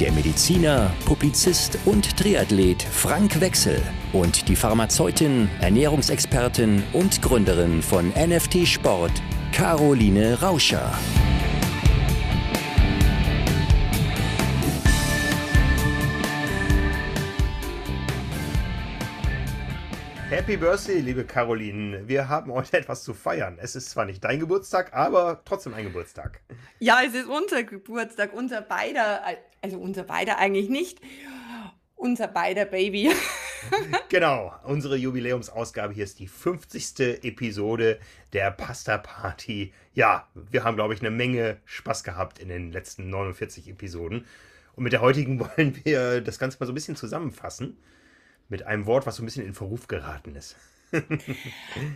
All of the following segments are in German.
der Mediziner, Publizist und Triathlet Frank Wechsel und die Pharmazeutin, Ernährungsexpertin und Gründerin von NFT Sport, Caroline Rauscher. Happy Birthday, liebe Caroline. Wir haben heute etwas zu feiern. Es ist zwar nicht dein Geburtstag, aber trotzdem ein Geburtstag. Ja, es ist unser Geburtstag, unser beider, also unser beider eigentlich nicht, unser beider Baby. genau, unsere Jubiläumsausgabe hier ist die 50. Episode der Pasta Party. Ja, wir haben, glaube ich, eine Menge Spaß gehabt in den letzten 49 Episoden. Und mit der heutigen wollen wir das Ganze mal so ein bisschen zusammenfassen mit einem Wort, was so ein bisschen in Verruf geraten ist.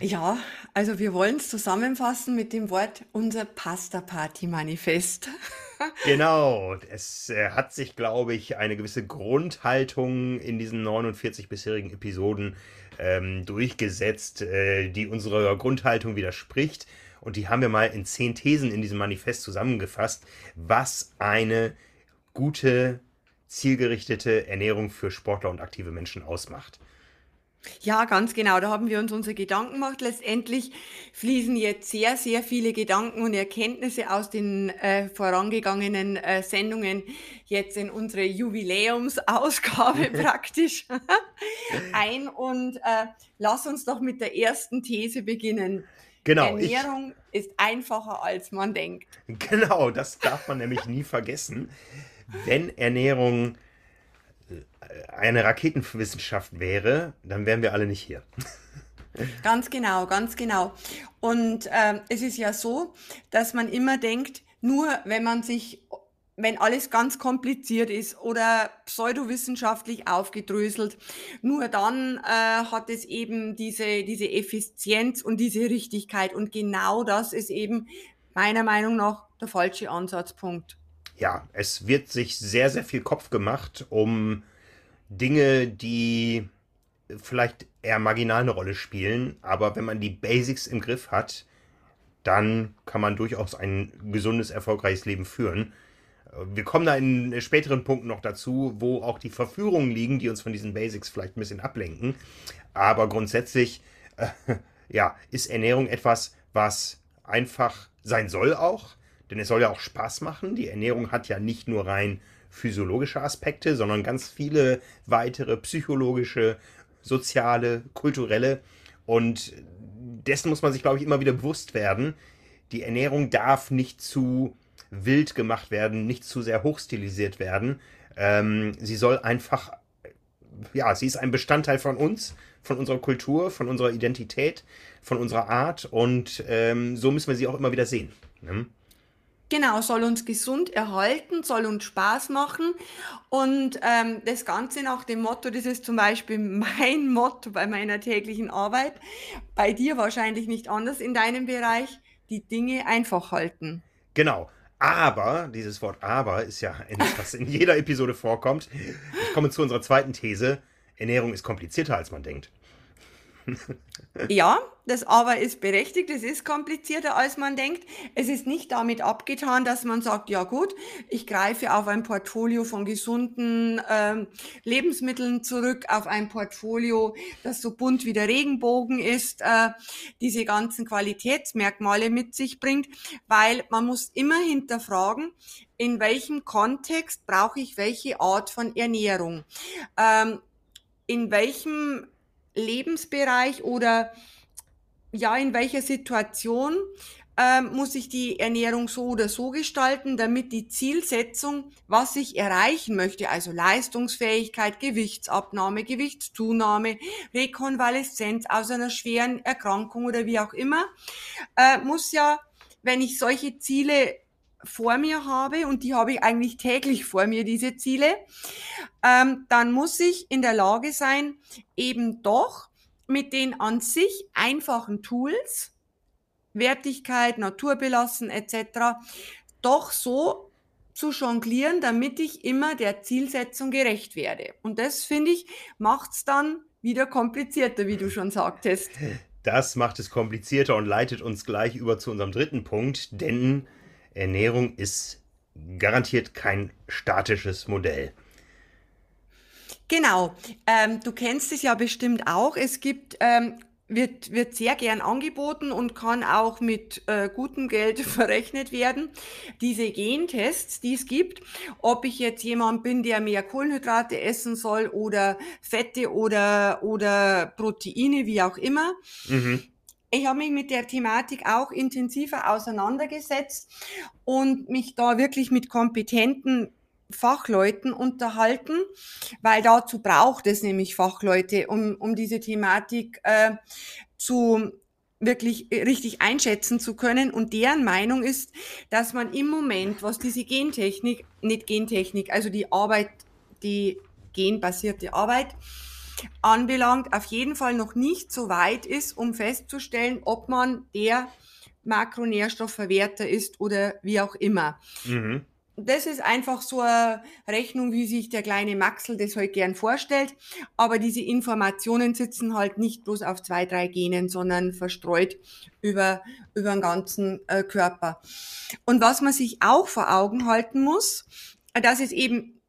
ja, also wir wollen es zusammenfassen mit dem Wort unser Pasta Party Manifest. genau, es äh, hat sich, glaube ich, eine gewisse Grundhaltung in diesen 49 bisherigen Episoden ähm, durchgesetzt, äh, die unserer Grundhaltung widerspricht. Und die haben wir mal in zehn Thesen in diesem Manifest zusammengefasst, was eine gute zielgerichtete Ernährung für Sportler und aktive Menschen ausmacht. Ja, ganz genau. Da haben wir uns unsere Gedanken gemacht. Letztendlich fließen jetzt sehr, sehr viele Gedanken und Erkenntnisse aus den äh, vorangegangenen äh, Sendungen jetzt in unsere Jubiläumsausgabe praktisch ein. Und äh, lass uns doch mit der ersten These beginnen. Genau. Ernährung ich, ist einfacher, als man denkt. Genau, das darf man nämlich nie vergessen wenn Ernährung äh, eine Raketenwissenschaft wäre, dann wären wir alle nicht hier. Ganz genau, ganz genau. Und äh, es ist ja so, dass man immer denkt, nur wenn man sich, wenn alles ganz kompliziert ist oder pseudowissenschaftlich aufgedröselt, nur dann äh, hat es eben diese, diese Effizienz und diese Richtigkeit. Und genau das ist eben meiner Meinung nach der falsche Ansatzpunkt ja, es wird sich sehr, sehr viel Kopf gemacht um Dinge, die vielleicht eher marginal eine Rolle spielen, aber wenn man die Basics im Griff hat, dann kann man durchaus ein gesundes, erfolgreiches Leben führen. Wir kommen da in späteren Punkten noch dazu, wo auch die Verführungen liegen, die uns von diesen Basics vielleicht ein bisschen ablenken. Aber grundsätzlich, äh, ja, ist Ernährung etwas, was einfach sein soll auch, denn es soll ja auch Spaß machen. Die Ernährung hat ja nicht nur rein physiologische Aspekte, sondern ganz viele weitere psychologische, soziale, kulturelle. Und dessen muss man sich, glaube ich, immer wieder bewusst werden. Die Ernährung darf nicht zu wild gemacht werden, nicht zu sehr hochstilisiert werden. Ähm, sie soll einfach, ja, sie ist ein Bestandteil von uns, von unserer Kultur, von unserer Identität, von unserer Art und ähm, so müssen wir sie auch immer wieder sehen. Ne? Genau, soll uns gesund erhalten, soll uns Spaß machen. Und ähm, das Ganze nach dem Motto, das ist zum Beispiel mein Motto bei meiner täglichen Arbeit, bei dir wahrscheinlich nicht anders in deinem Bereich, die Dinge einfach halten. Genau. Aber, dieses Wort aber ist ja etwas, was in jeder Episode vorkommt. Ich komme zu unserer zweiten These. Ernährung ist komplizierter, als man denkt. ja, das Aber ist berechtigt, es ist komplizierter, als man denkt. Es ist nicht damit abgetan, dass man sagt, ja gut, ich greife auf ein Portfolio von gesunden ähm, Lebensmitteln zurück, auf ein Portfolio, das so bunt wie der Regenbogen ist, äh, diese ganzen Qualitätsmerkmale mit sich bringt, weil man muss immer hinterfragen, in welchem Kontext brauche ich welche Art von Ernährung. Ähm, in welchem Lebensbereich oder ja, in welcher Situation ähm, muss ich die Ernährung so oder so gestalten, damit die Zielsetzung, was ich erreichen möchte, also Leistungsfähigkeit, Gewichtsabnahme, Gewichtszunahme, Rekonvaleszenz aus einer schweren Erkrankung oder wie auch immer, äh, muss ja, wenn ich solche Ziele vor mir habe, und die habe ich eigentlich täglich vor mir, diese Ziele, ähm, dann muss ich in der Lage sein, eben doch mit den an sich einfachen Tools, Wertigkeit, naturbelassen etc., doch so zu jonglieren, damit ich immer der Zielsetzung gerecht werde. Und das, finde ich, macht es dann wieder komplizierter, wie du schon sagtest. Das macht es komplizierter und leitet uns gleich über zu unserem dritten Punkt, denn Ernährung ist garantiert kein statisches Modell. Genau. Ähm, du kennst es ja bestimmt auch. Es gibt ähm, wird, wird sehr gern angeboten und kann auch mit äh, gutem Geld verrechnet werden. Diese Gentests, die es gibt, ob ich jetzt jemand bin, der mehr Kohlenhydrate essen soll oder Fette oder, oder Proteine, wie auch immer. Mhm. Ich habe mich mit der Thematik auch intensiver auseinandergesetzt und mich da wirklich mit kompetenten Fachleuten unterhalten, weil dazu braucht es nämlich Fachleute, um, um diese Thematik äh, zu wirklich richtig einschätzen zu können. Und deren Meinung ist, dass man im Moment, was diese Gentechnik, nicht Gentechnik, also die Arbeit, die genbasierte Arbeit anbelangt, auf jeden Fall noch nicht so weit ist, um festzustellen, ob man der Makronährstoffverwerter ist oder wie auch immer. Mhm das ist einfach so eine Rechnung, wie sich der kleine Maxel das halt gern vorstellt. Aber diese Informationen sitzen halt nicht bloß auf zwei, drei Genen, sondern verstreut über, über den ganzen äh, Körper. Und was man sich auch vor Augen halten muss, dass es eben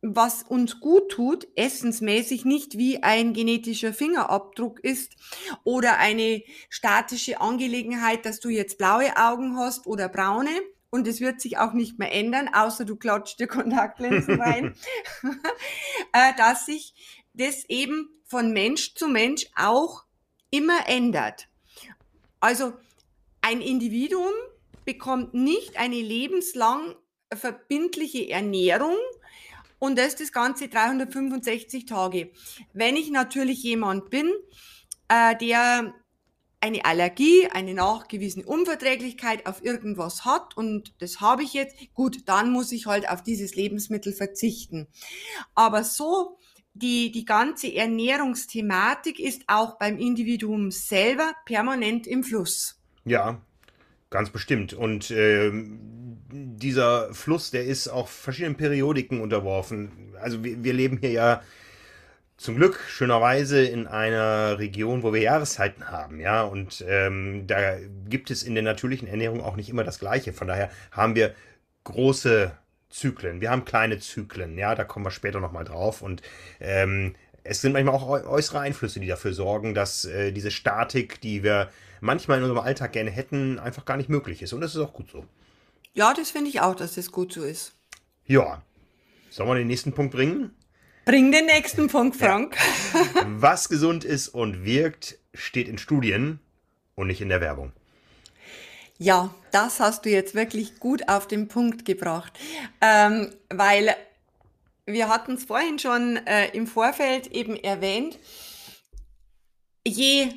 was uns gut tut, essensmäßig nicht wie ein genetischer Fingerabdruck ist oder eine statische Angelegenheit, dass du jetzt blaue Augen hast oder braune, und es wird sich auch nicht mehr ändern, außer du klatscht dir Kontaktlinsen rein, äh, dass sich das eben von Mensch zu Mensch auch immer ändert. Also ein Individuum bekommt nicht eine lebenslang verbindliche Ernährung und das das ganze 365 Tage. Wenn ich natürlich jemand bin, äh, der eine Allergie, eine nachgewiesene Unverträglichkeit auf irgendwas hat und das habe ich jetzt, gut, dann muss ich halt auf dieses Lebensmittel verzichten. Aber so die, die ganze Ernährungsthematik ist auch beim Individuum selber permanent im Fluss. Ja, ganz bestimmt. Und äh, dieser Fluss, der ist auch verschiedenen Periodiken unterworfen. Also wir, wir leben hier ja zum Glück schönerweise in einer Region, wo wir Jahreszeiten haben, ja, und ähm, da gibt es in der natürlichen Ernährung auch nicht immer das Gleiche. Von daher haben wir große Zyklen, wir haben kleine Zyklen, ja, da kommen wir später nochmal drauf und ähm, es sind manchmal auch äußere Einflüsse, die dafür sorgen, dass äh, diese Statik, die wir manchmal in unserem Alltag gerne hätten, einfach gar nicht möglich ist. Und das ist auch gut so. Ja, das finde ich auch, dass das gut so ist. Ja. Sollen wir den nächsten Punkt bringen? Bring den nächsten Punkt, Frank. Ja. Was gesund ist und wirkt, steht in Studien und nicht in der Werbung. Ja, das hast du jetzt wirklich gut auf den Punkt gebracht, ähm, weil wir hatten es vorhin schon äh, im Vorfeld eben erwähnt. Je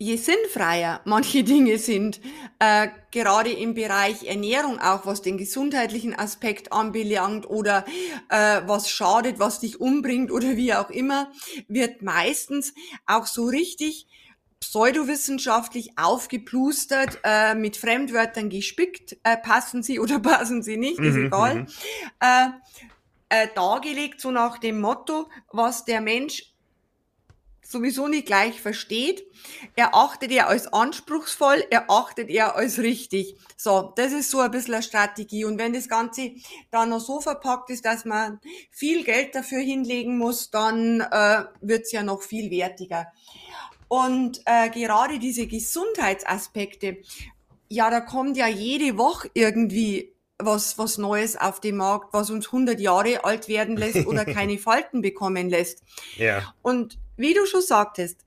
je sinnfreier manche Dinge sind, äh, gerade im Bereich Ernährung, auch was den gesundheitlichen Aspekt anbelangt oder äh, was schadet, was dich umbringt oder wie auch immer, wird meistens auch so richtig pseudowissenschaftlich aufgeplustert, äh, mit Fremdwörtern gespickt, äh, passen sie oder passen sie nicht, ist mhm, egal, mhm. äh, äh, dargelegt, so nach dem Motto, was der Mensch sowieso nicht gleich versteht, erachtet er als anspruchsvoll, erachtet er als richtig. So, das ist so ein bisschen eine Strategie. Und wenn das Ganze dann noch so verpackt ist, dass man viel Geld dafür hinlegen muss, dann äh, wird's ja noch viel wertiger. Und äh, gerade diese Gesundheitsaspekte, ja, da kommt ja jede Woche irgendwie was, was Neues auf dem Markt, was uns 100 Jahre alt werden lässt oder keine Falten bekommen lässt. Ja. Und wie du schon sagtest,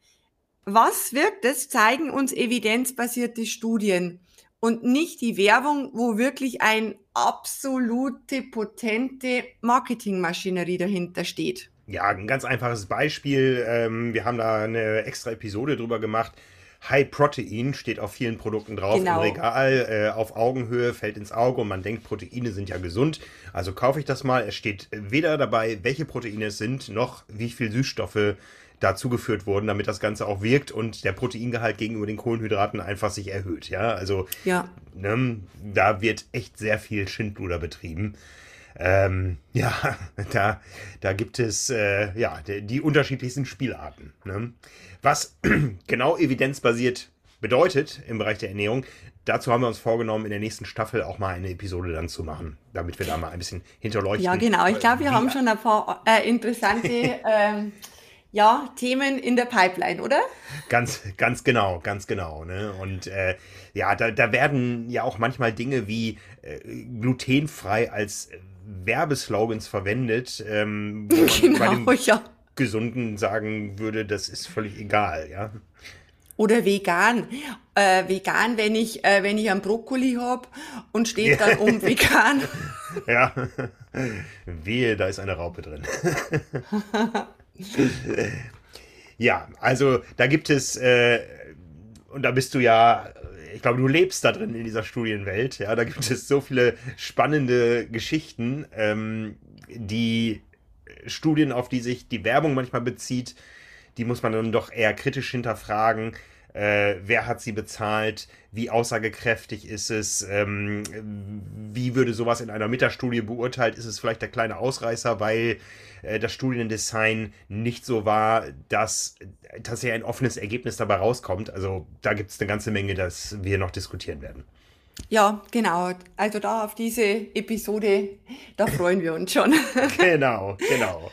was wirkt es, zeigen uns evidenzbasierte Studien und nicht die Werbung, wo wirklich ein absolute potente Marketingmaschinerie dahinter steht. Ja, ein ganz einfaches Beispiel. Ähm, wir haben da eine extra Episode drüber gemacht. High Protein steht auf vielen Produkten drauf Genau. im Regal, äh, auf Augenhöhe, fällt ins Auge und man denkt, Proteine sind ja gesund. Also kaufe ich das mal. Es steht weder dabei, welche Proteine es sind, noch wie viel Süßstoffe dazugeführt wurden, damit das Ganze auch wirkt und der Proteingehalt gegenüber den Kohlenhydraten einfach sich erhöht. Ja, also Ja. ne, da wird echt sehr viel Schindluder betrieben. Ähm, ja, da, da gibt es äh, ja die, die unterschiedlichsten Spielarten. Ne? Was genau evidenzbasiert bedeutet im Bereich der Ernährung, dazu haben wir uns vorgenommen, in der nächsten Staffel auch mal eine Episode dann zu machen, damit wir da mal ein bisschen hinterleuchten. Ja, genau. Ich glaube, wir haben schon ein paar äh, interessante ähm, ja, Themen in der Pipeline, oder? Ganz, ganz genau, ganz genau. Ne? Und äh, ja, da, da werden ja auch manchmal Dinge wie äh, glutenfrei als Werbeslogans verwendet, ähm, Genau, dem ja. Gesunden sagen würde, das ist völlig egal, ja. Oder vegan. Äh, vegan, wenn ich, äh, wenn ich einen Brokkoli habe und steht dann um vegan. Ja. Wehe, da ist eine Raupe drin. ja, also da gibt es, äh, und da bist du ja, ich glaube, du lebst da drin in dieser Studienwelt, ja, da gibt es so viele spannende Geschichten, ähm, die Studien, auf die sich die Werbung manchmal bezieht, die muss man dann doch eher kritisch hinterfragen. Äh, wer hat sie bezahlt? Wie aussagekräftig ist es? Ähm, wie würde sowas in einer Metastudie beurteilt? Ist es vielleicht der kleine Ausreißer, weil äh, das Studiendesign nicht so war, dass tatsächlich ein offenes Ergebnis dabei rauskommt? Also da gibt es eine ganze Menge, das wir noch diskutieren werden. Ja, genau. Also da auf diese Episode, da freuen wir uns schon. genau, genau.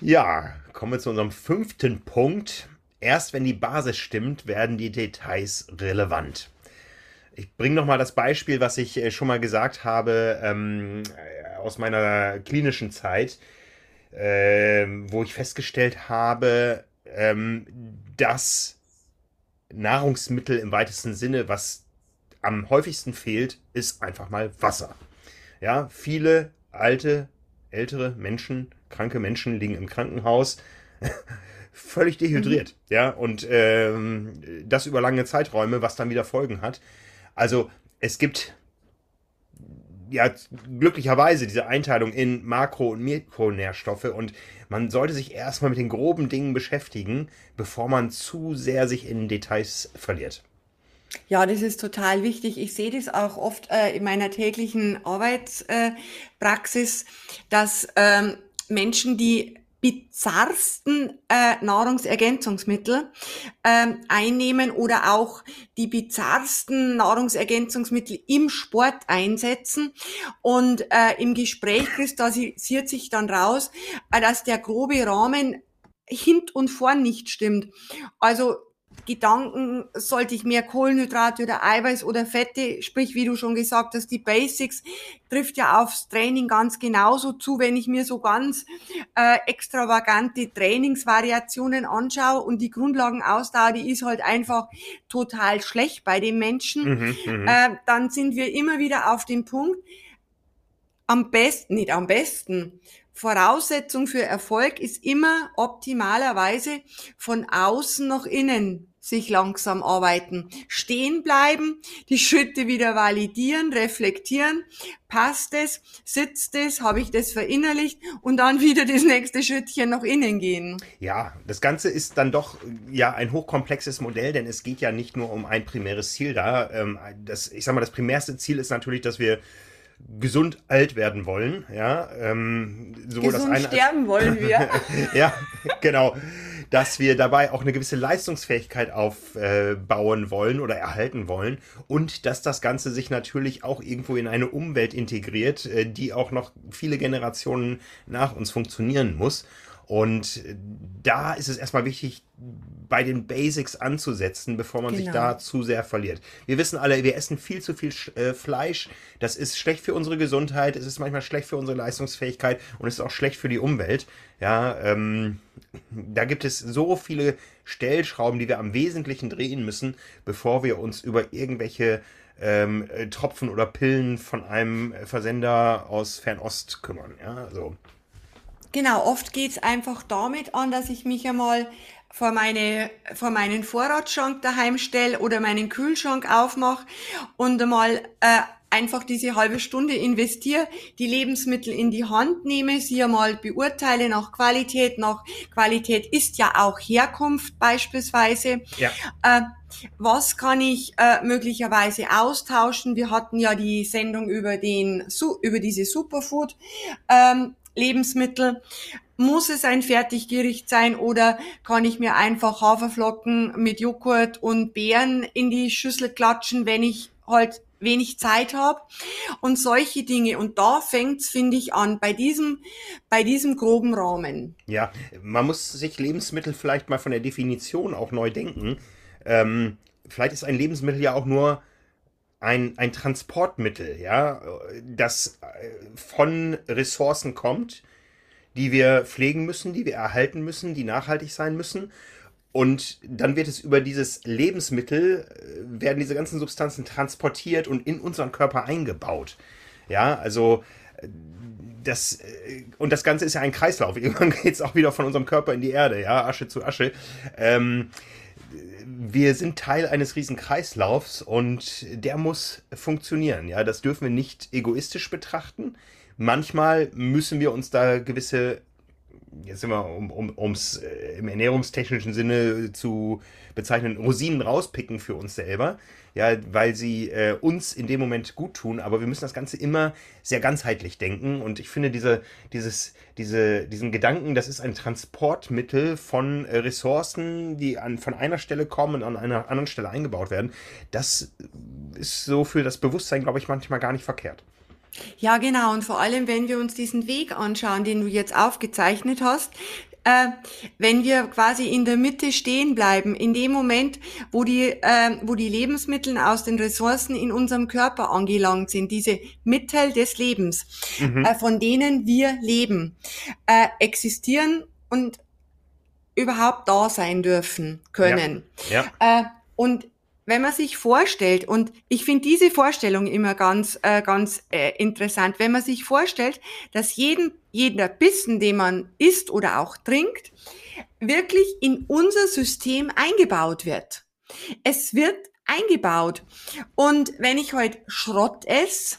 Ja, kommen wir zu unserem fünften Punkt. Erst wenn die Basis stimmt, werden die Details relevant. Ich bringe nochmal das Beispiel, was ich äh, schon mal gesagt habe ähm, äh, aus meiner klinischen Zeit, ähm, wo ich festgestellt habe, ähm, dass Nahrungsmittel im weitesten Sinne, was am häufigsten fehlt, ist einfach mal Wasser. Ja, viele alte, ältere Menschen, kranke Menschen liegen im Krankenhaus, völlig dehydriert. Ja, und ähm, das über lange Zeiträume, was dann wieder Folgen hat. Also es gibt ja glücklicherweise diese Einteilung in Makro- und Mikronährstoffe und man sollte sich erstmal mit den groben Dingen beschäftigen, bevor man zu sehr sich in Details verliert. Ja, das ist total wichtig. Ich sehe das auch oft äh, in meiner täglichen Arbeitspraxis, äh, dass ähm, Menschen, die bizarrsten äh, Nahrungsergänzungsmittel ähm, einnehmen oder auch die bizarrsten Nahrungsergänzungsmittel im Sport einsetzen. Und äh, im Gespräch kristallisiert sich dann raus, äh, dass der grobe Rahmen hint und vorn nicht stimmt. Also Gedanken, sollte ich mehr Kohlenhydrate oder Eiweiß oder Fette, sprich, wie du schon gesagt hast, die Basics, trifft ja aufs Training ganz genauso zu, wenn ich mir so ganz äh, extravagante Trainingsvariationen anschaue und die Grundlagenausdauer, die ist halt einfach total schlecht bei den Menschen, Mhm, mhm. äh, dann sind wir immer wieder auf dem Punkt, am besten, nicht am besten, Voraussetzung für Erfolg ist immer optimalerweise von außen nach innen sich langsam arbeiten. Stehen bleiben, die Schritte wieder validieren, reflektieren. Passt es? Sitzt es? Habe ich das verinnerlicht? Und dann wieder das nächste Schrittchen nach innen gehen. Ja, das Ganze ist dann doch ja ein hochkomplexes Modell, denn es geht ja nicht nur um ein primäres Ziel da. Ähm, das, ich sag mal, das primärste Ziel ist natürlich, dass wir gesund alt werden wollen. Ja, ähm, sowohl Gesund das eine sterben wollen wir. ja, genau. Dass wir dabei auch eine gewisse Leistungsfähigkeit aufbauen wollen oder erhalten wollen und dass das Ganze sich natürlich auch irgendwo in eine Umwelt integriert, äh, die auch noch viele Generationen nach uns funktionieren muss. Und äh, da ist es erstmal wichtig, bei den Basics anzusetzen, bevor man sich Genau. da zu sehr verliert. Wir wissen alle, wir essen viel zu viel äh, Fleisch. Das ist schlecht für unsere Gesundheit, es ist manchmal schlecht für unsere Leistungsfähigkeit und es ist auch schlecht für die Umwelt. Ja, ähm, da gibt es so viele Stellschrauben, die wir am Wesentlichen drehen müssen, bevor wir uns über irgendwelche ähm, äh, Tropfen oder Pillen von einem Versender aus Fernost kümmern. Ja, so. Genau, oft geht es einfach damit an, dass ich mich einmal vor, meine, vor meinen Vorratsschrank daheim stelle oder meinen Kühlschrank aufmache und einmal äh, einfach diese halbe Stunde investiere, die Lebensmittel in die Hand nehme, sie einmal beurteile nach Qualität. Nach Qualität ist ja auch Herkunft beispielsweise. Ja. Äh, was kann ich äh, möglicherweise austauschen? Wir hatten ja die Sendung über den über diese Superfood ähm, Lebensmittel. Muss es ein Fertiggericht sein oder kann ich mir einfach Haferflocken mit Joghurt und Beeren in die Schüssel klatschen, wenn ich halt wenig Zeit habe und solche Dinge. Und da fängt's, finde ich, an, bei diesem, bei diesem groben Rahmen. Ja, man muss sich Lebensmittel vielleicht mal von der Definition auch neu denken. Ähm, vielleicht ist ein Lebensmittel ja auch nur ein, ein Transportmittel, ja, das äh, von Ressourcen kommt, die wir pflegen müssen, die wir erhalten müssen, die nachhaltig sein müssen. Und dann wird es über dieses Lebensmittel, äh, werden diese ganzen Substanzen transportiert und in unseren Körper eingebaut. Ja, also äh, das, und das Ganze ist ja ein Kreislauf. Irgendwann geht es auch wieder von unserem Körper in die Erde, ja, Asche zu Asche. Ähm, wir sind Teil eines riesen Kreislaufs und der muss funktionieren. Ja, das dürfen wir nicht egoistisch betrachten. Manchmal müssen wir uns da gewisse, jetzt sind wir, um, um, äh, im ernährungstechnischen Sinne zu bezeichnen, Rosinen rauspicken für uns selber. Ja, weil sie äh, uns in dem Moment gut tun, aber wir müssen das Ganze immer sehr ganzheitlich denken. Und ich finde diese, dieses, diese, diesen Gedanken, das ist ein Transportmittel von äh, Ressourcen, die an, von einer Stelle kommen und an einer anderen Stelle eingebaut werden, das ist so für das Bewusstsein, glaube ich, manchmal gar nicht verkehrt. Ja, genau. Und vor allem, wenn wir uns diesen Weg anschauen, den du jetzt aufgezeichnet hast, äh, wenn wir quasi in der Mitte stehen bleiben, in dem Moment, wo die, äh, wo die Lebensmittel aus den Ressourcen in unserem Körper angelangt sind, diese Mittel des Lebens, mhm. äh, von denen wir leben, äh, existieren und überhaupt da sein dürfen können. Ja. ja. Äh, und wenn man sich vorstellt, und ich finde diese Vorstellung immer ganz, äh, ganz äh, interessant, wenn man sich vorstellt, dass jeden, jeder Bissen, den man isst oder auch trinkt, wirklich in unser System eingebaut wird. Es wird eingebaut. Und wenn ich heute Schrott esse,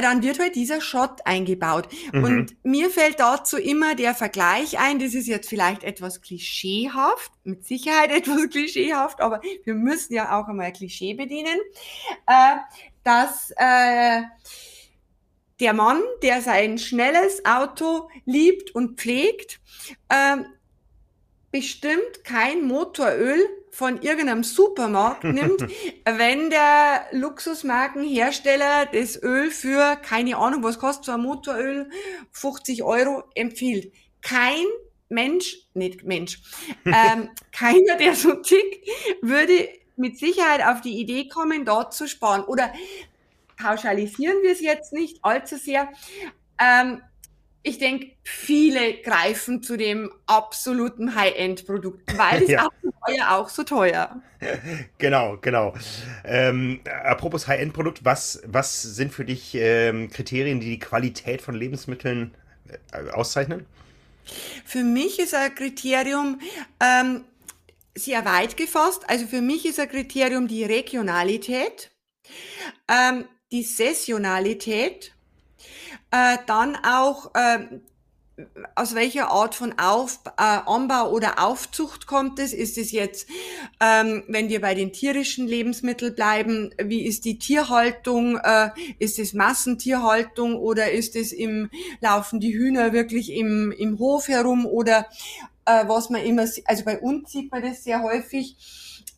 dann wird halt dieser Schott eingebaut. Mhm. Und mir fällt dazu immer der Vergleich ein, das ist jetzt vielleicht etwas klischeehaft, mit Sicherheit etwas klischeehaft, aber wir müssen ja auch einmal Klischee bedienen, äh, dass äh, der Mann, der sein schnelles Auto liebt und pflegt, äh, bestimmt kein Motoröl von irgendeinem Supermarkt nimmt, wenn der Luxusmarkenhersteller das Öl für, keine Ahnung, was kostet so ein Motoröl, 50 Euro empfiehlt. Kein Mensch, nicht Mensch, ähm, keiner, der so tickt, würde mit Sicherheit auf die Idee kommen, dort zu sparen. Oder pauschalisieren wir es jetzt nicht allzu sehr. Ähm, ich denke, viele greifen zu dem absoluten High-End-Produkt, weil es ja. auch, so teuer, auch so teuer. Genau, genau. Ähm, apropos High-End-Produkt, was, was sind für dich ähm, Kriterien, die die Qualität von Lebensmitteln äh, auszeichnen? Für mich ist ein Kriterium ähm, sehr weit gefasst. Also für mich ist ein Kriterium die Regionalität, ähm, die Saisonalität äh, dann auch, äh, aus welcher Art von Auf, äh, Anbau oder Aufzucht kommt es? Ist es jetzt, ähm, wenn wir bei den tierischen Lebensmitteln bleiben, wie ist die Tierhaltung? Äh, ist es Massentierhaltung oder ist es im, laufen die Hühner wirklich im, im Hof herum oder äh, was man immer, also bei uns sieht man das sehr häufig,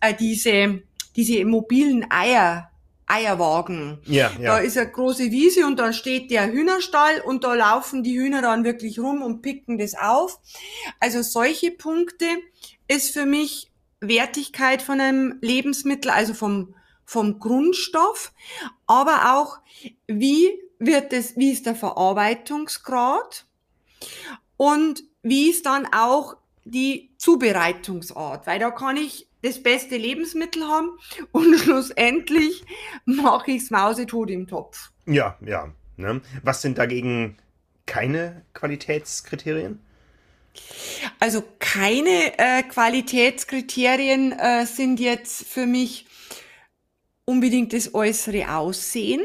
äh, diese, diese mobilen Eier, Eierwagen. Ja, ja. Da ist eine große Wiese und da steht der Hühnerstall und da laufen die Hühner dann wirklich rum und picken das auf. Also solche Punkte ist für mich Wertigkeit von einem Lebensmittel, also vom, vom Grundstoff, aber auch wie wird es, wie ist der Verarbeitungsgrad und wie ist dann auch die Zubereitungsart, weil da kann ich das beste Lebensmittel haben und schlussendlich mache ich es mausetot im Topf. Ja, ja. Ne? Was sind dagegen keine Qualitätskriterien? Also keine äh, Qualitätskriterien äh, sind jetzt für mich unbedingt das äußere Aussehen.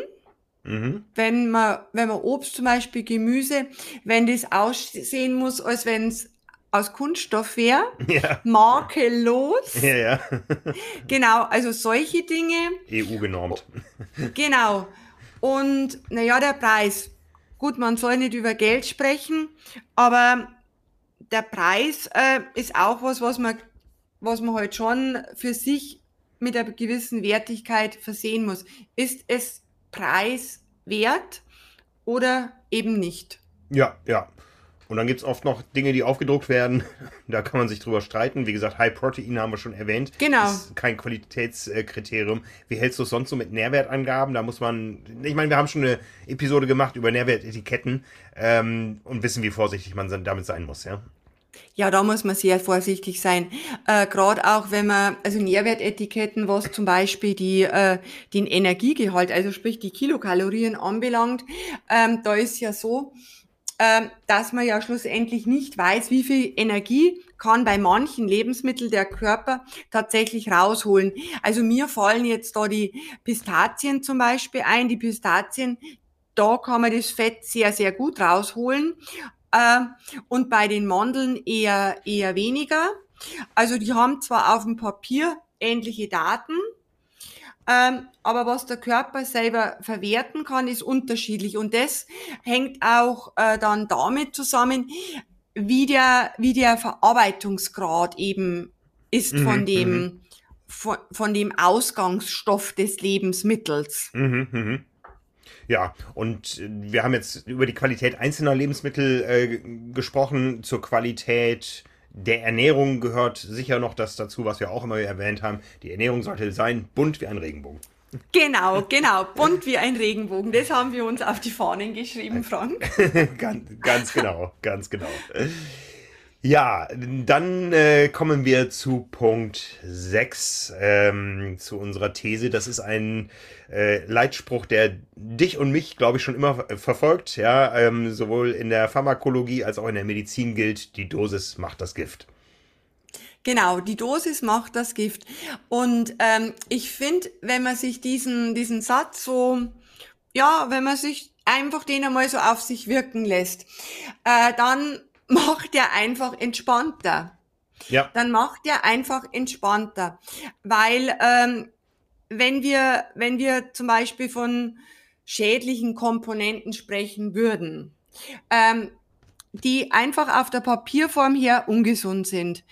Mhm. Wenn man, wenn man Obst zum Beispiel, Gemüse, wenn das aussehen muss, als wenn es aus Kunststoff wäre, ja. makellos. Ja, ja. genau, also solche Dinge. EU genormt. genau. Und naja, der Preis. Gut, man soll nicht über Geld sprechen, aber der Preis äh, ist auch was, was man, was man halt schon für sich mit einer gewissen Wertigkeit versehen muss. Ist es preiswert oder eben nicht? Ja, ja. Und dann gibt es oft noch Dinge, die aufgedruckt werden. Da kann man sich drüber streiten. Wie gesagt, High Protein haben wir schon erwähnt. Genau. Das ist kein Qualitätskriterium. Wie hältst du es sonst so mit Nährwertangaben? Da muss man. Ich meine, wir haben schon eine Episode gemacht über Nährwertetiketten ähm, und wissen, wie vorsichtig man damit sein muss, ja. Ja, da muss man sehr vorsichtig sein. Äh, Gerade auch, wenn man, also Nährwertetiketten, was zum Beispiel die, äh, den Energiegehalt, also sprich die Kilokalorien anbelangt, ähm, da ist ja so, dass man ja schlussendlich nicht weiß, wie viel Energie kann bei manchen Lebensmitteln der Körper tatsächlich rausholen. Also mir fallen jetzt da die Pistazien zum Beispiel ein. Die Pistazien, da kann man das Fett sehr, sehr gut rausholen. Äh, und bei den Mandeln eher, eher weniger. Also die haben zwar auf dem Papier ähnliche Daten, ähm, aber was der Körper selber verwerten kann, ist unterschiedlich. Und das hängt auch äh, dann damit zusammen, wie der, wie der Verarbeitungsgrad eben ist mhm, von dem, mhm. von, von dem Ausgangsstoff des Lebensmittels. Mhm, mh. Ja, und wir haben jetzt über die Qualität einzelner Lebensmittel äh, gesprochen, zur Qualität der Ernährung gehört sicher noch das dazu, was wir auch immer erwähnt haben. Die Ernährung sollte sein bunt wie ein Regenbogen. Genau, genau, bunt wie ein Regenbogen. Das haben wir uns auf die Fahnen geschrieben, Frank. ganz, ganz genau, ganz genau. Ja, dann äh, kommen wir zu Punkt 6, ähm, zu unserer These. Das ist ein äh, Leitspruch, der dich und mich, glaube ich, schon immer verfolgt. Ja, ähm, sowohl in der Pharmakologie als auch in der Medizin gilt, die Dosis macht das Gift. Genau, die Dosis macht das Gift. Und ähm, ich finde, wenn man sich diesen, diesen Satz so, ja, wenn man sich einfach den einmal so auf sich wirken lässt, äh, dann macht er einfach entspannter. Ja. Dann macht er einfach entspannter. Weil ähm, wenn wir, wenn wir zum Beispiel von schädlichen Komponenten sprechen würden, ähm, die einfach auf der Papierform her ungesund sind,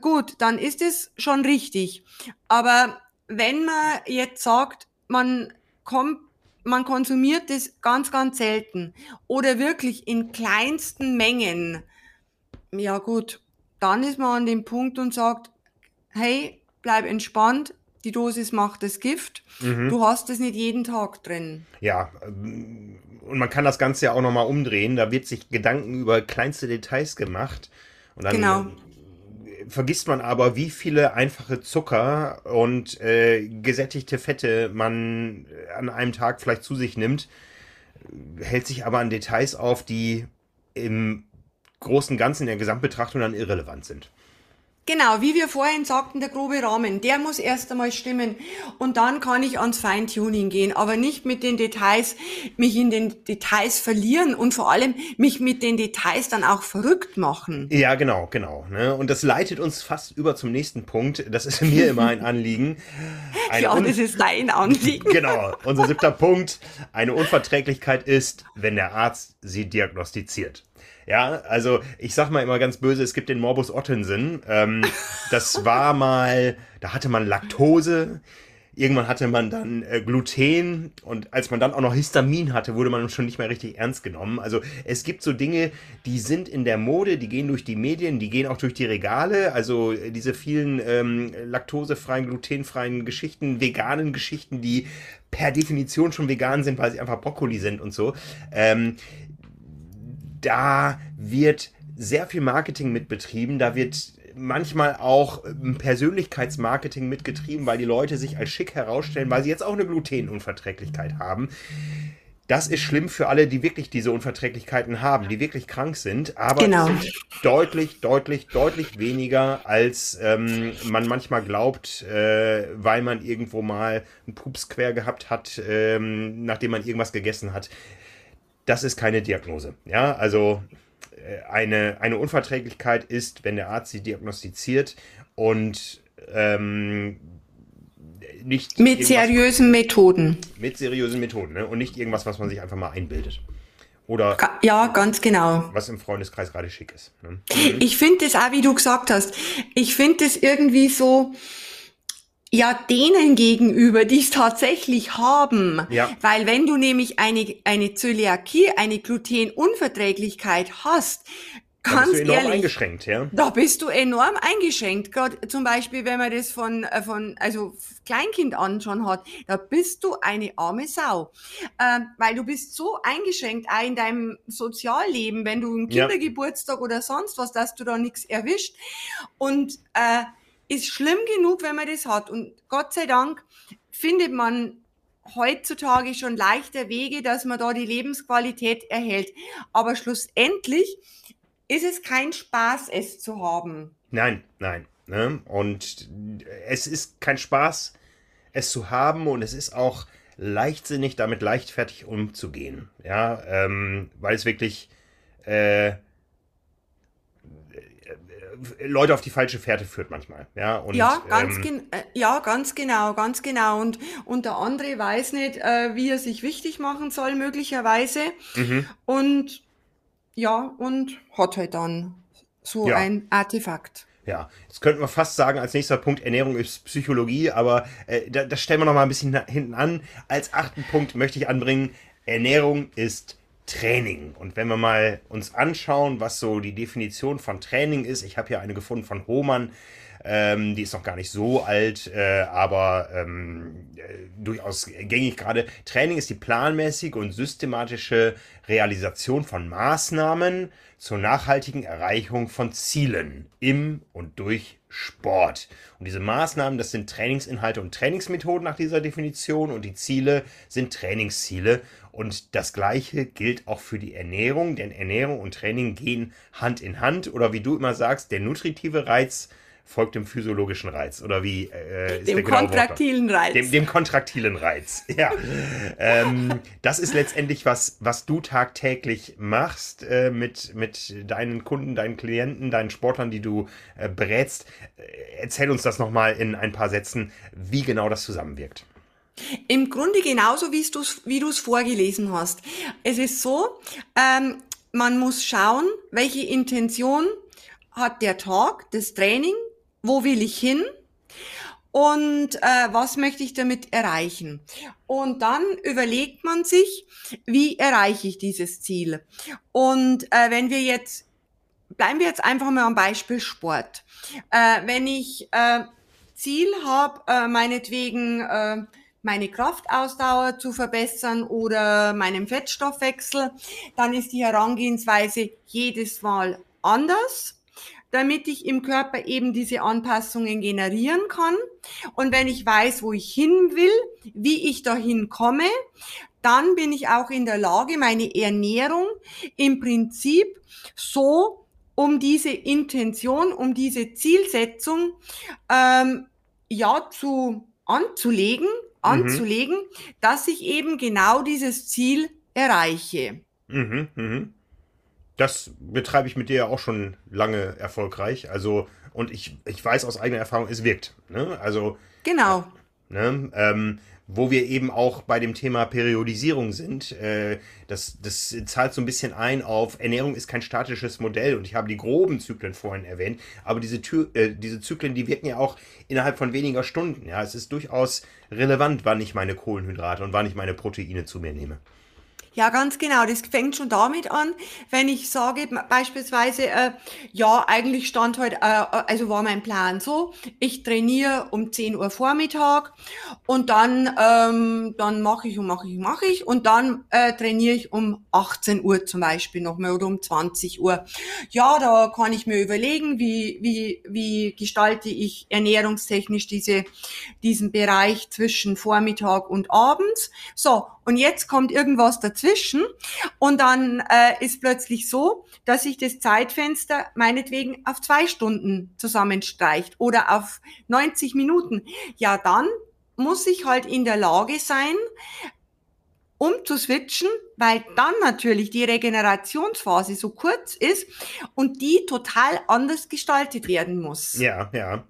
gut, dann ist es schon richtig. Aber wenn man jetzt sagt, man kommt man konsumiert das ganz, ganz selten oder wirklich in kleinsten Mengen, ja gut, dann ist man an dem Punkt und sagt, hey, bleib entspannt, die Dosis macht das Gift, mhm. du hast es nicht jeden Tag drin. Ja, ähm, und man kann das Ganze ja auch nochmal umdrehen, da wird sich Gedanken über kleinste Details gemacht. Und dann genau vergisst man aber, wie viele einfache Zucker und äh, gesättigte Fette man an einem Tag vielleicht zu sich nimmt, hält sich aber an Details auf, die im großen Ganzen der Gesamtbetrachtung dann irrelevant sind. Genau, wie wir vorhin sagten, der grobe Rahmen, der muss erst einmal stimmen und dann kann ich ans Feintuning gehen, aber nicht mit den Details, mich in den Details verlieren und vor allem mich mit den Details dann auch verrückt machen. Ja, genau, genau. Ne? Und das leitet uns fast über zum nächsten Punkt. Das ist mir immer ein Anliegen. Ein ja, das ist dein Anliegen. genau, unser siebter Punkt. Eine Unverträglichkeit ist, wenn der Arzt sie diagnostiziert. Ja, also ich sag mal immer ganz böse, es gibt den Morbus Ottensen. Ähm, das war mal, da hatte man Laktose. Irgendwann hatte man dann äh, Gluten und als man dann auch noch Histamin hatte, wurde man schon nicht mehr richtig ernst genommen. Also es gibt so Dinge, die sind in der Mode, die gehen durch die Medien, die gehen auch durch die Regale. Also äh, diese vielen ähm, laktosefreien, glutenfreien Geschichten, veganen Geschichten, die per Definition schon vegan sind, weil sie einfach Brokkoli sind und so. Ähm, da wird sehr viel Marketing mitbetrieben, da wird manchmal auch ähm, Persönlichkeitsmarketing mitgetrieben, weil die Leute sich als schick herausstellen, weil sie jetzt auch eine Glutenunverträglichkeit haben. das ist schlimm für alle, die wirklich diese Unverträglichkeiten haben, die wirklich krank sind, aber Genau. sind deutlich, deutlich, deutlich weniger, als ähm, man manchmal glaubt, äh, weil man irgendwo mal einen Pups quer gehabt hat, ähm, nachdem man irgendwas gegessen hat. Das ist keine Diagnose. Ja, also äh, eine, eine Unverträglichkeit ist, wenn der Arzt sie diagnostiziert und ähm, nicht Mit seriösen Methoden. mit seriösen Methoden ne? und nicht irgendwas, was man sich einfach mal einbildet. Oder Ja, ganz genau. was im Freundeskreis gerade schick ist. Ne? Ich finde das auch, wie du gesagt hast, ich finde das irgendwie so, ja, denen gegenüber, die es tatsächlich haben. Ja. Weil wenn du nämlich eine, eine Zöliakie, eine Glutenunverträglichkeit hast, Da ganz bist du enorm ehrlich, eingeschränkt, ja. da bist du enorm eingeschränkt. Gerade zum Beispiel, wenn man das von, äh, von also Kleinkind an schon hat, da bist du eine arme Sau. Ähm, weil du bist so eingeschränkt auch in deinem Sozialleben, wenn du einen Ja. Kindergeburtstag oder sonst was, dass du da nichts erwischt. Und äh, ist schlimm genug, wenn man das hat. Und Gott sei Dank findet man heutzutage schon leichter Wege, dass man da die Lebensqualität erhält. Aber schlussendlich ist es kein Spaß, es zu haben. Nein, nein. Ne? Und es ist kein Spaß, es zu haben und es ist auch leichtsinnig, damit leichtfertig umzugehen. Ja, ähm, weil es wirklich äh, Leute auf die falsche Fährte führt manchmal. Ja, und, ja, ganz ähm, gen äh, ja, ganz genau, ganz genau. Und, und der andere weiß nicht, äh, wie er sich wichtig machen soll, möglicherweise. mhm. Und ja, und hat halt dann so Ja. ein Artefakt. Ja, jetzt könnten wir fast sagen, als nächster Punkt Ernährung ist Psychologie, aber äh, da, das stellen wir noch mal ein bisschen hinten an. Als achten Punkt möchte ich anbringen, Ernährung ist Training. Und wenn wir mal uns anschauen, was so die Definition von Training ist, ich habe hier eine gefunden von Hohmann, ähm, die ist noch gar nicht so alt, äh, aber ähm, äh, durchaus gängig gerade. Training ist die planmäßige und systematische Realisation von Maßnahmen zur nachhaltigen Erreichung von Zielen im und durch Sport. Und diese Maßnahmen, das sind Trainingsinhalte und Trainingsmethoden nach dieser Definition und die Ziele sind Trainingsziele. Und das Gleiche gilt auch für die Ernährung, denn Ernährung und Training gehen Hand in Hand oder wie du immer sagst, der nutritive Reiz folgt dem physiologischen Reiz oder wie äh, ist Dem der kontraktilen Reiz. Dem, dem kontraktilen Reiz, ja. ähm, das ist letztendlich was, was du tagtäglich machst äh, mit, mit deinen Kunden, deinen Klienten, deinen Sportlern, die du äh, berätst. Äh, Erzähl uns das nochmal in ein paar Sätzen, wie genau das zusammenwirkt. Im Grunde genauso, wie du es vorgelesen hast. Es ist so, ähm, man muss schauen, welche Intention hat der Tag, das Training, wo will ich hin und äh, was möchte ich damit erreichen. Und dann überlegt man sich, wie erreiche ich dieses Ziel. Und äh, wenn wir jetzt, bleiben wir jetzt einfach mal am Beispiel Sport. Äh, wenn ich äh, Ziel habe, äh, meinetwegen äh, meine Kraftausdauer zu verbessern oder meinen Fettstoffwechsel, dann ist die Herangehensweise jedes Mal anders damit ich im Körper eben diese Anpassungen generieren kann. Und wenn ich weiß, wo ich hin will, wie ich dahin komme, dann bin ich auch in der Lage, meine Ernährung im Prinzip so um diese Intention, um diese Zielsetzung ähm, ja zu anzulegen, anzulegen, dass ich eben genau dieses Ziel erreiche. Mhm, mhm. Das betreibe ich mit dir ja auch schon lange erfolgreich. Also, und ich, ich weiß aus eigener Erfahrung, es wirkt. Ne? Also, Genau. ne? Ähm, wo wir eben auch bei dem Thema Periodisierung sind. Äh, das, das zahlt so ein bisschen ein auf, Ernährung ist kein statisches Modell und ich habe die groben Zyklen vorhin erwähnt, aber diese, Tü äh, diese Zyklen, die wirken ja auch innerhalb von weniger Stunden. Ja, es ist durchaus relevant, wann ich meine Kohlenhydrate und wann ich meine Proteine zu mir nehme. Ja, ganz genau. Das fängt schon damit an, wenn ich sage beispielsweise, äh, ja, eigentlich stand heute, äh, also war mein Plan so, ich trainiere um 10 Uhr Vormittag und dann, ähm, dann mache ich und mache ich und mache ich und dann äh, trainiere ich um 18 Uhr zum Beispiel nochmal oder um 20 Uhr. Ja, da kann ich mir überlegen, wie, wie, wie gestalte ich ernährungstechnisch diese, diesen Bereich zwischen Vormittag und abends. So, und jetzt kommt irgendwas dazwischen und dann äh, ist plötzlich so, dass sich das Zeitfenster meinetwegen auf zwei Stunden zusammenstreicht oder auf 90 Minuten. Ja, dann muss ich halt in der Lage sein, um zu switchen, weil dann natürlich die Regenerationsphase so kurz ist und die total anders gestaltet werden muss. Ja, ja.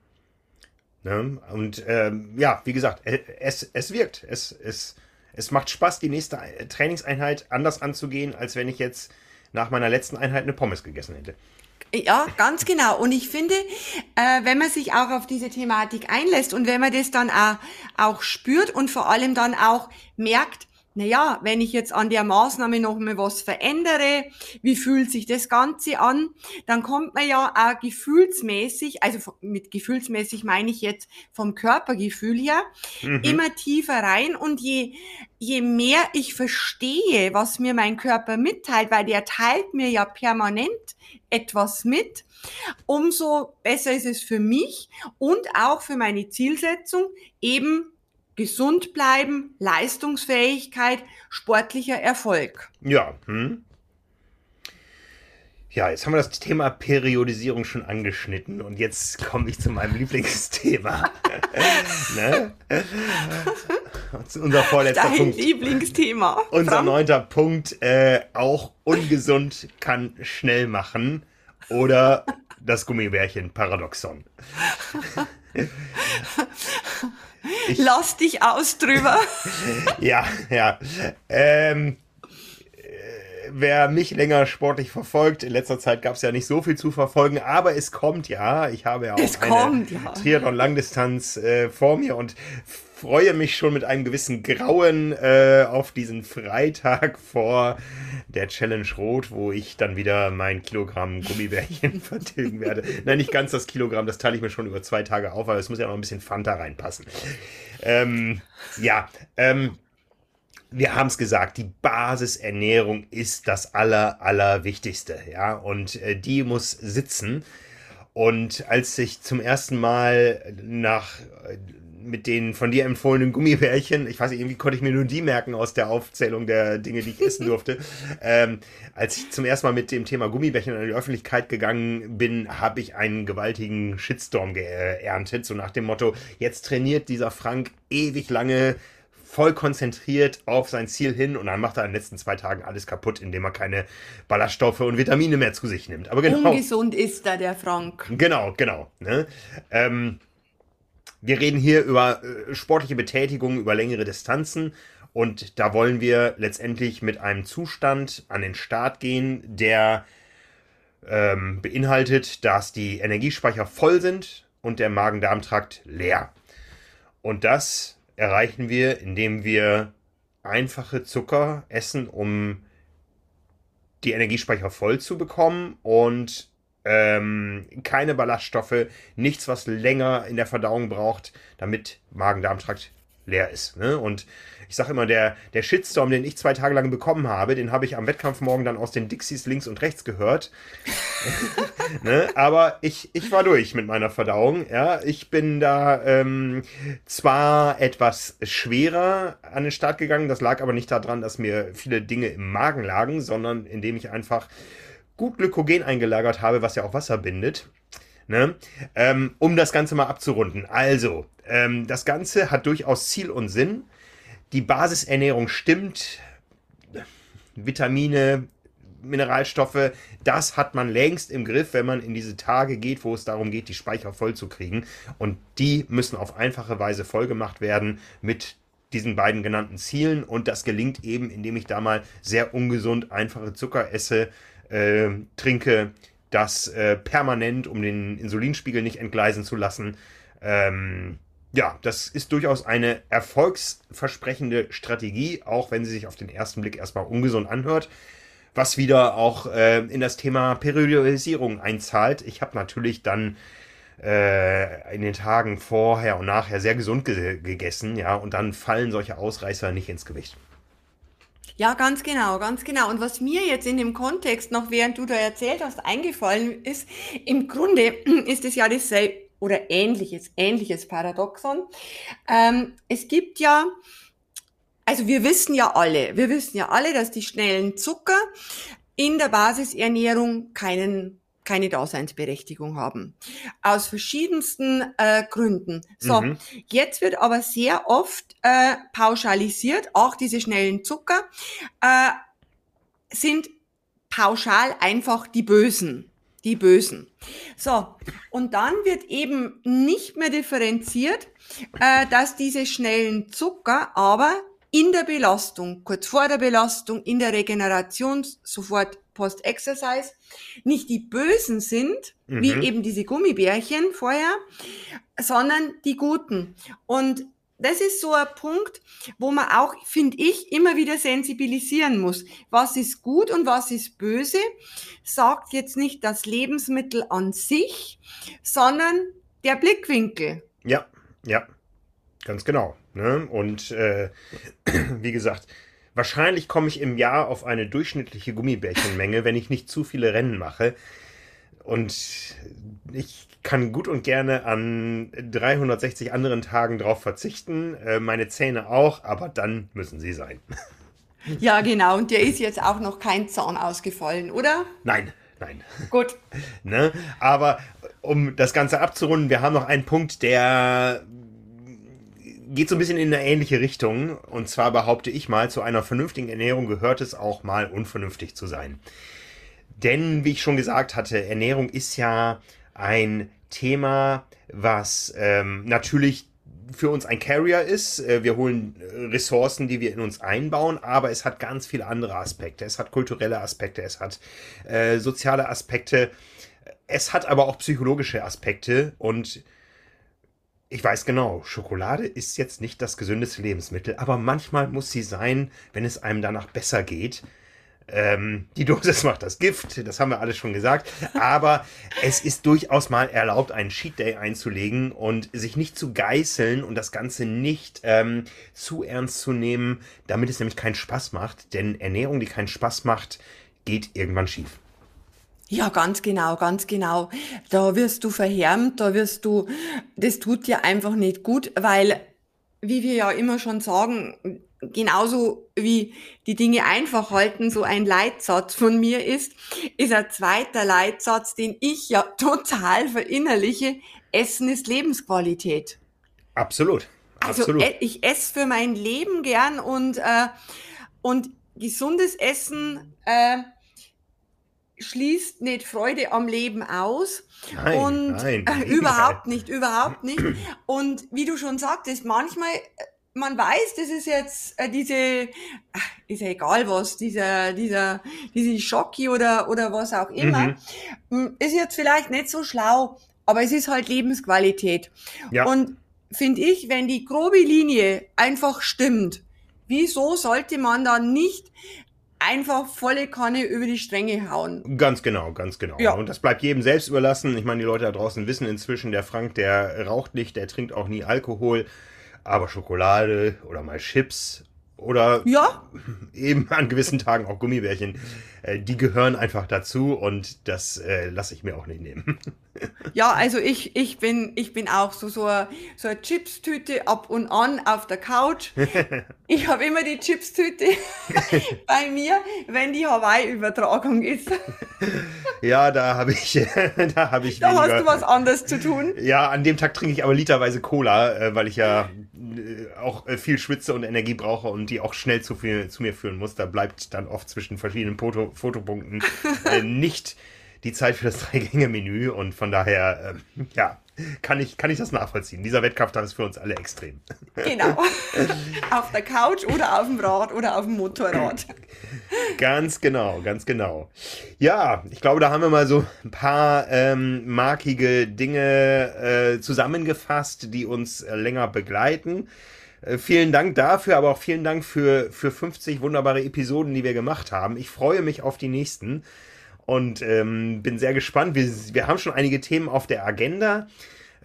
Ne? Und ähm, ja, wie gesagt, es, es wirkt. Es, es, es macht Spaß, die nächste Trainingseinheit anders anzugehen, als wenn ich jetzt nach meiner letzten Einheit eine Pommes gegessen hätte. Ja, ganz genau. Und ich finde, äh, wenn man sich auch auf diese Thematik einlässt und wenn man das dann auch, auch spürt und vor allem dann auch merkt, naja, wenn ich jetzt an der Maßnahme noch mal was verändere, wie fühlt sich das Ganze an, dann kommt man ja auch gefühlsmäßig, also mit gefühlsmäßig meine ich jetzt vom Körpergefühl her, mhm. immer tiefer rein und je, je mehr ich verstehe, was mir mein Körper mitteilt, weil der teilt mir ja permanent etwas mit, umso besser ist es für mich und auch für meine Zielsetzung, eben gesund bleiben, Leistungsfähigkeit, sportlicher Erfolg. Ja, hm. Ja, jetzt haben wir das Thema Periodisierung schon angeschnitten und jetzt komme ich zu meinem Lieblingsthema. ne? Unser vorletzter Dein Punkt. Lieblingsthema. Unser neunter Punkt, äh, auch ungesund kann schnell machen oder das Gummibärchen-Paradoxon. Ich, Lass dich aus drüber. ja, ja. Ähm, äh, wer mich länger sportlich verfolgt, in letzter Zeit gab es ja nicht so viel zu verfolgen, aber es kommt ja. Ich habe ja auch es eine ja. Triathlon-Langdistanz äh, vor mir und freue mich schon mit einem gewissen Grauen äh, auf diesen Freitag vor der Challenge Rot, wo ich dann wieder mein Kilogramm Gummibärchen vertilgen werde. Nein, nicht ganz das Kilogramm, das teile ich mir schon über zwei Tage auf, aber es muss ja noch ein bisschen Fanta reinpassen. Ähm, ja, ähm, wir haben es gesagt, die Basisernährung ist das aller, allerwichtigste, ja, und äh, die muss sitzen. Und als ich zum ersten Mal nach äh, mit den von dir empfohlenen Gummibärchen, ich weiß nicht, irgendwie konnte ich mir nur die merken aus der Aufzählung der Dinge, die ich essen durfte. ähm, als ich zum ersten Mal mit dem Thema Gummibärchen an die Öffentlichkeit gegangen bin, habe ich einen gewaltigen Shitstorm geerntet, so nach dem Motto, jetzt trainiert dieser Frank ewig lange voll konzentriert auf sein Ziel hin und dann macht er in den letzten zwei Tagen alles kaputt, indem er keine Ballaststoffe und Vitamine mehr zu sich nimmt. Aber genau. Ungesund ist da der Frank. Genau, genau. Ne? Ähm, wir reden hier über äh, sportliche Betätigung über längere Distanzen und da wollen wir letztendlich mit einem Zustand an den Start gehen, der ähm, beinhaltet, dass die Energiespeicher voll sind und der Magen-Darm-Trakt leer. Und das erreichen wir, indem wir einfache Zucker essen, um die Energiespeicher voll zu bekommen und ähm, keine Ballaststoffe, nichts, was länger in der Verdauung braucht, damit Magen-Darm-Trakt leer ist. Ne? Und ich sage immer, der, der Shitstorm, den ich zwei Tage lang bekommen habe, den habe ich am Wettkampfmorgen dann aus den Dixies links und rechts gehört. ne? Aber ich, ich war durch mit meiner Verdauung. Ja? Ich bin da ähm, zwar etwas schwerer an den Start gegangen, das lag aber nicht daran, dass mir viele Dinge im Magen lagen, sondern indem ich einfach gut Glykogen eingelagert habe, was ja auch Wasser bindet. Ne? Ähm, um das Ganze mal abzurunden. Also, ähm, das Ganze hat durchaus Ziel und Sinn. Die Basisernährung stimmt. Vitamine, Mineralstoffe, das hat man längst im Griff, wenn man in diese Tage geht, wo es darum geht, die Speicher voll zu kriegen. Und die müssen auf einfache Weise vollgemacht werden mit diesen beiden genannten Zielen. Und das gelingt eben, indem ich da mal sehr ungesund einfache Zucker esse, äh, trinke das äh, permanent, um den Insulinspiegel nicht entgleisen zu lassen. Ähm, ja, das ist durchaus eine erfolgsversprechende Strategie, auch wenn sie sich auf den ersten Blick erstmal ungesund anhört. Was wieder auch äh, in das Thema Periodisierung einzahlt. Ich habe natürlich dann äh, in den Tagen vorher und nachher sehr gesund ge gegessen, ja, und dann fallen solche Ausreißer nicht ins Gewicht. Ja, ganz genau, ganz genau. Und was mir jetzt in dem Kontext noch, während du da erzählt hast, eingefallen ist, im Grunde ist es ja dasselbe oder ähnliches, ähnliches Paradoxon. Ähm, es gibt ja also wir wissen ja alle, wir wissen ja alle, dass die schnellen Zucker in der Basisernährung keinen keine Daseinsberechtigung haben. Aus verschiedensten äh, Gründen. So, mhm. jetzt wird aber sehr oft äh, pauschalisiert, auch diese schnellen Zucker äh, sind pauschal einfach die Bösen. Die Bösen. So, und dann wird eben nicht mehr differenziert, äh, dass diese schnellen Zucker aber in der Belastung, kurz vor der Belastung, in der Regeneration, sofort Post-Exercise, nicht die Bösen sind, mhm. wie eben diese Gummibärchen vorher, sondern die Guten. Und das ist so ein Punkt, wo man auch, finde ich, immer wieder sensibilisieren muss. Was ist gut und was ist böse, sagt jetzt nicht das Lebensmittel an sich, sondern der Blickwinkel. Ja, ja, ganz genau. Ne? Und äh, wie gesagt, wahrscheinlich komme ich im Jahr auf eine durchschnittliche Gummibärchenmenge, wenn ich nicht zu viele Rennen mache. Und ich kann gut und gerne an 360 anderen Tagen drauf verzichten. Äh, meine Zähne auch, aber dann müssen sie sein. Ja, genau. Und dir ist jetzt auch noch kein Zahn ausgefallen, oder? Nein, nein. Gut. ne? Aber um das Ganze abzurunden, wir haben noch einen Punkt, der geht so ein bisschen in eine ähnliche Richtung. Und zwar behaupte ich mal, zu einer vernünftigen Ernährung gehört es auch mal unvernünftig zu sein. Denn, wie ich schon gesagt hatte, Ernährung ist ja ein Thema, was ähm, natürlich für uns ein Carrier ist. Äh, wir holen Ressourcen, die wir in uns einbauen, aber es hat ganz viele andere Aspekte. Es hat kulturelle Aspekte, es hat äh, soziale Aspekte, es hat aber auch psychologische Aspekte und ich weiß genau, Schokolade ist jetzt nicht das gesündeste Lebensmittel, aber manchmal muss sie sein, wenn es einem danach besser geht. Ähm, die Dosis macht das Gift, das haben wir alles schon gesagt. Aber es ist durchaus mal erlaubt, einen Cheat Day einzulegen und sich nicht zu geißeln und das Ganze nicht ähm, zu ernst zu nehmen, damit es nämlich keinen Spaß macht. Denn Ernährung, die keinen Spaß macht, geht irgendwann schief. Ja, ganz genau, ganz genau. Da wirst du verhärmt, da wirst du, das tut dir einfach nicht gut, weil, wie wir ja immer schon sagen, genauso wie die Dinge einfach halten, so ein Leitsatz von mir ist, ist ein zweiter Leitsatz, den ich ja total verinnerliche. Essen ist Lebensqualität. Absolut. Also Absolut. Also ich esse für mein Leben gern und, äh, und gesundes Essen, äh, schließt nicht Freude am Leben aus. Nein, und nein, äh, überhaupt nicht, überhaupt nicht. Und wie du schon sagtest, manchmal, äh, man weiß, das ist jetzt äh, diese, ist ja egal was, dieser, dieser, diese Schocki oder, oder was auch immer, mhm. ist jetzt vielleicht nicht so schlau, aber es ist halt Lebensqualität. Ja. Und finde ich, wenn die grobe Linie einfach stimmt, wieso sollte man dann nicht einfach volle Kanne über die Stränge hauen. Ganz genau, ganz genau. Ja. Und das bleibt jedem selbst überlassen. Ich meine, die Leute da draußen wissen inzwischen, der Frank, der raucht nicht, der trinkt auch nie Alkohol, aber Schokolade oder mal Chips oder ja. eben an gewissen Tagen auch Gummibärchen, äh, die gehören einfach dazu und das äh, lasse ich mir auch nicht nehmen. Ja, also ich, ich, bin, ich bin auch so, so eine, so eine Chipstüte ab und an auf der Couch. Ich habe immer die Chipstüte bei mir, wenn die Hawaii-Übertragung ist. Ja, da habe ich, da habe ich. Da weniger, hast du was anderes zu tun. Ja, an dem Tag trinke ich aber literweise Cola, äh, weil ich ja äh, auch viel schwitze und Energie brauche und die auch schnell zu, viel, zu mir führen muss. Da bleibt dann oft zwischen verschiedenen Foto, Fotopunkten äh, nicht die Zeit für das Drei-Gänge-Menü und von daher, äh, ja, kann ich, kann ich das nachvollziehen. Dieser Wettkampftag ist für uns alle extrem. Genau. auf der Couch oder auf dem Rad oder auf dem Motorrad. Ganz genau, ganz genau. Ja, ich glaube, da haben wir mal so ein paar ähm, markige Dinge äh, zusammengefasst, die uns äh, länger begleiten. Äh, vielen Dank dafür, aber auch vielen Dank für, für 50 wunderbare Episoden, die wir gemacht haben. Ich freue mich auf die nächsten und ähm, bin sehr gespannt. Wir, wir haben schon einige Themen auf der Agenda.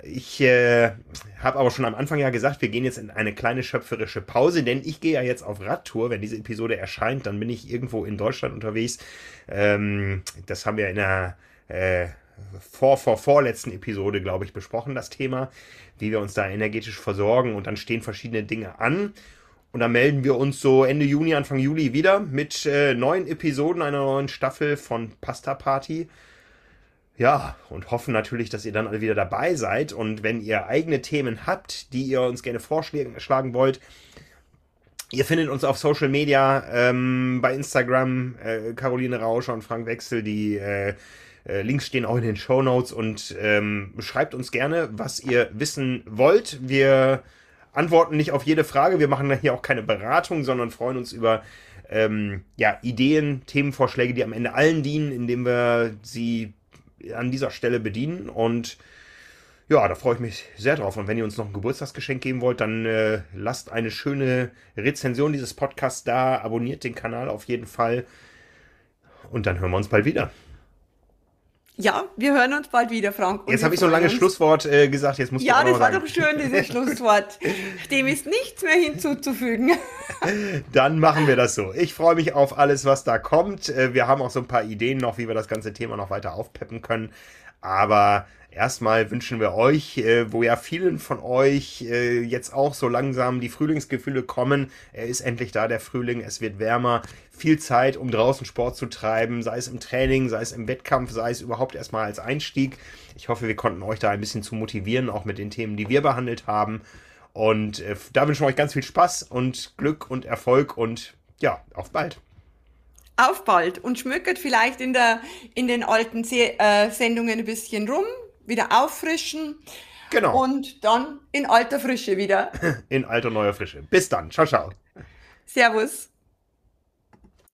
Ich äh, habe aber schon am Anfang ja gesagt, wir gehen jetzt in eine kleine schöpferische Pause, denn ich gehe ja jetzt auf Radtour. Wenn diese Episode erscheint, dann bin ich irgendwo in Deutschland unterwegs. Ähm, das haben wir in der äh, vor, vor, vorletzten Episode, glaube ich, besprochen, das Thema, wie wir uns da energetisch versorgen. Und dann stehen verschiedene Dinge an. Und dann melden wir uns so Ende Juni, Anfang Juli wieder mit äh, neuen Episoden einer neuen Staffel von Pasta Party. Ja, und hoffen natürlich, dass ihr dann alle wieder dabei seid. Und wenn ihr eigene Themen habt, die ihr uns gerne vorschlagen wollt, ihr findet uns auf Social Media, ähm, bei Instagram, äh, Caroline Rauscher und Frank Wechsel, die äh, äh, Links stehen auch in den Show Notes und ähm, schreibt uns gerne, was ihr wissen wollt. Wir antworten nicht auf jede Frage. Wir machen hier auch keine Beratung, sondern freuen uns über ähm, ja, Ideen, Themenvorschläge, die am Ende allen dienen, indem wir sie an dieser Stelle bedienen. Und ja, da freue ich mich sehr drauf. Und wenn ihr uns noch ein Geburtstagsgeschenk geben wollt, dann äh, lasst eine schöne Rezension dieses Podcasts da, abonniert den Kanal auf jeden Fall. Und dann hören wir uns bald wieder. Ja, wir hören uns bald wieder, Frank. Jetzt habe ich so ein langes Schlusswort äh, gesagt, jetzt musst ja, du Ja, das war doch schön, dieses Schlusswort. Dem ist nichts mehr hinzuzufügen. Dann machen wir das so. Ich freue mich auf alles, was da kommt. Äh, wir haben auch so ein paar Ideen noch, wie wir das ganze Thema noch weiter aufpeppen können. Aber erstmal wünschen wir euch, äh, wo ja vielen von euch äh, jetzt auch so langsam die Frühlingsgefühle kommen. Er ist endlich da, der Frühling, es wird wärmer. Viel Zeit, um draußen Sport zu treiben, sei es im Training, sei es im Wettkampf, sei es überhaupt erstmal als Einstieg. Ich hoffe, wir konnten euch da ein bisschen zu motivieren, auch mit den Themen, die wir behandelt haben. Und äh, da wünschen wir euch ganz viel Spaß und Glück und Erfolg und ja, auf bald auf bald und schmückert vielleicht in, der, in den alten Se äh, Sendungen ein bisschen rum, wieder auffrischen. Genau. Und dann in alter Frische wieder. In alter neuer Frische. Bis dann. Ciao, ciao. Servus.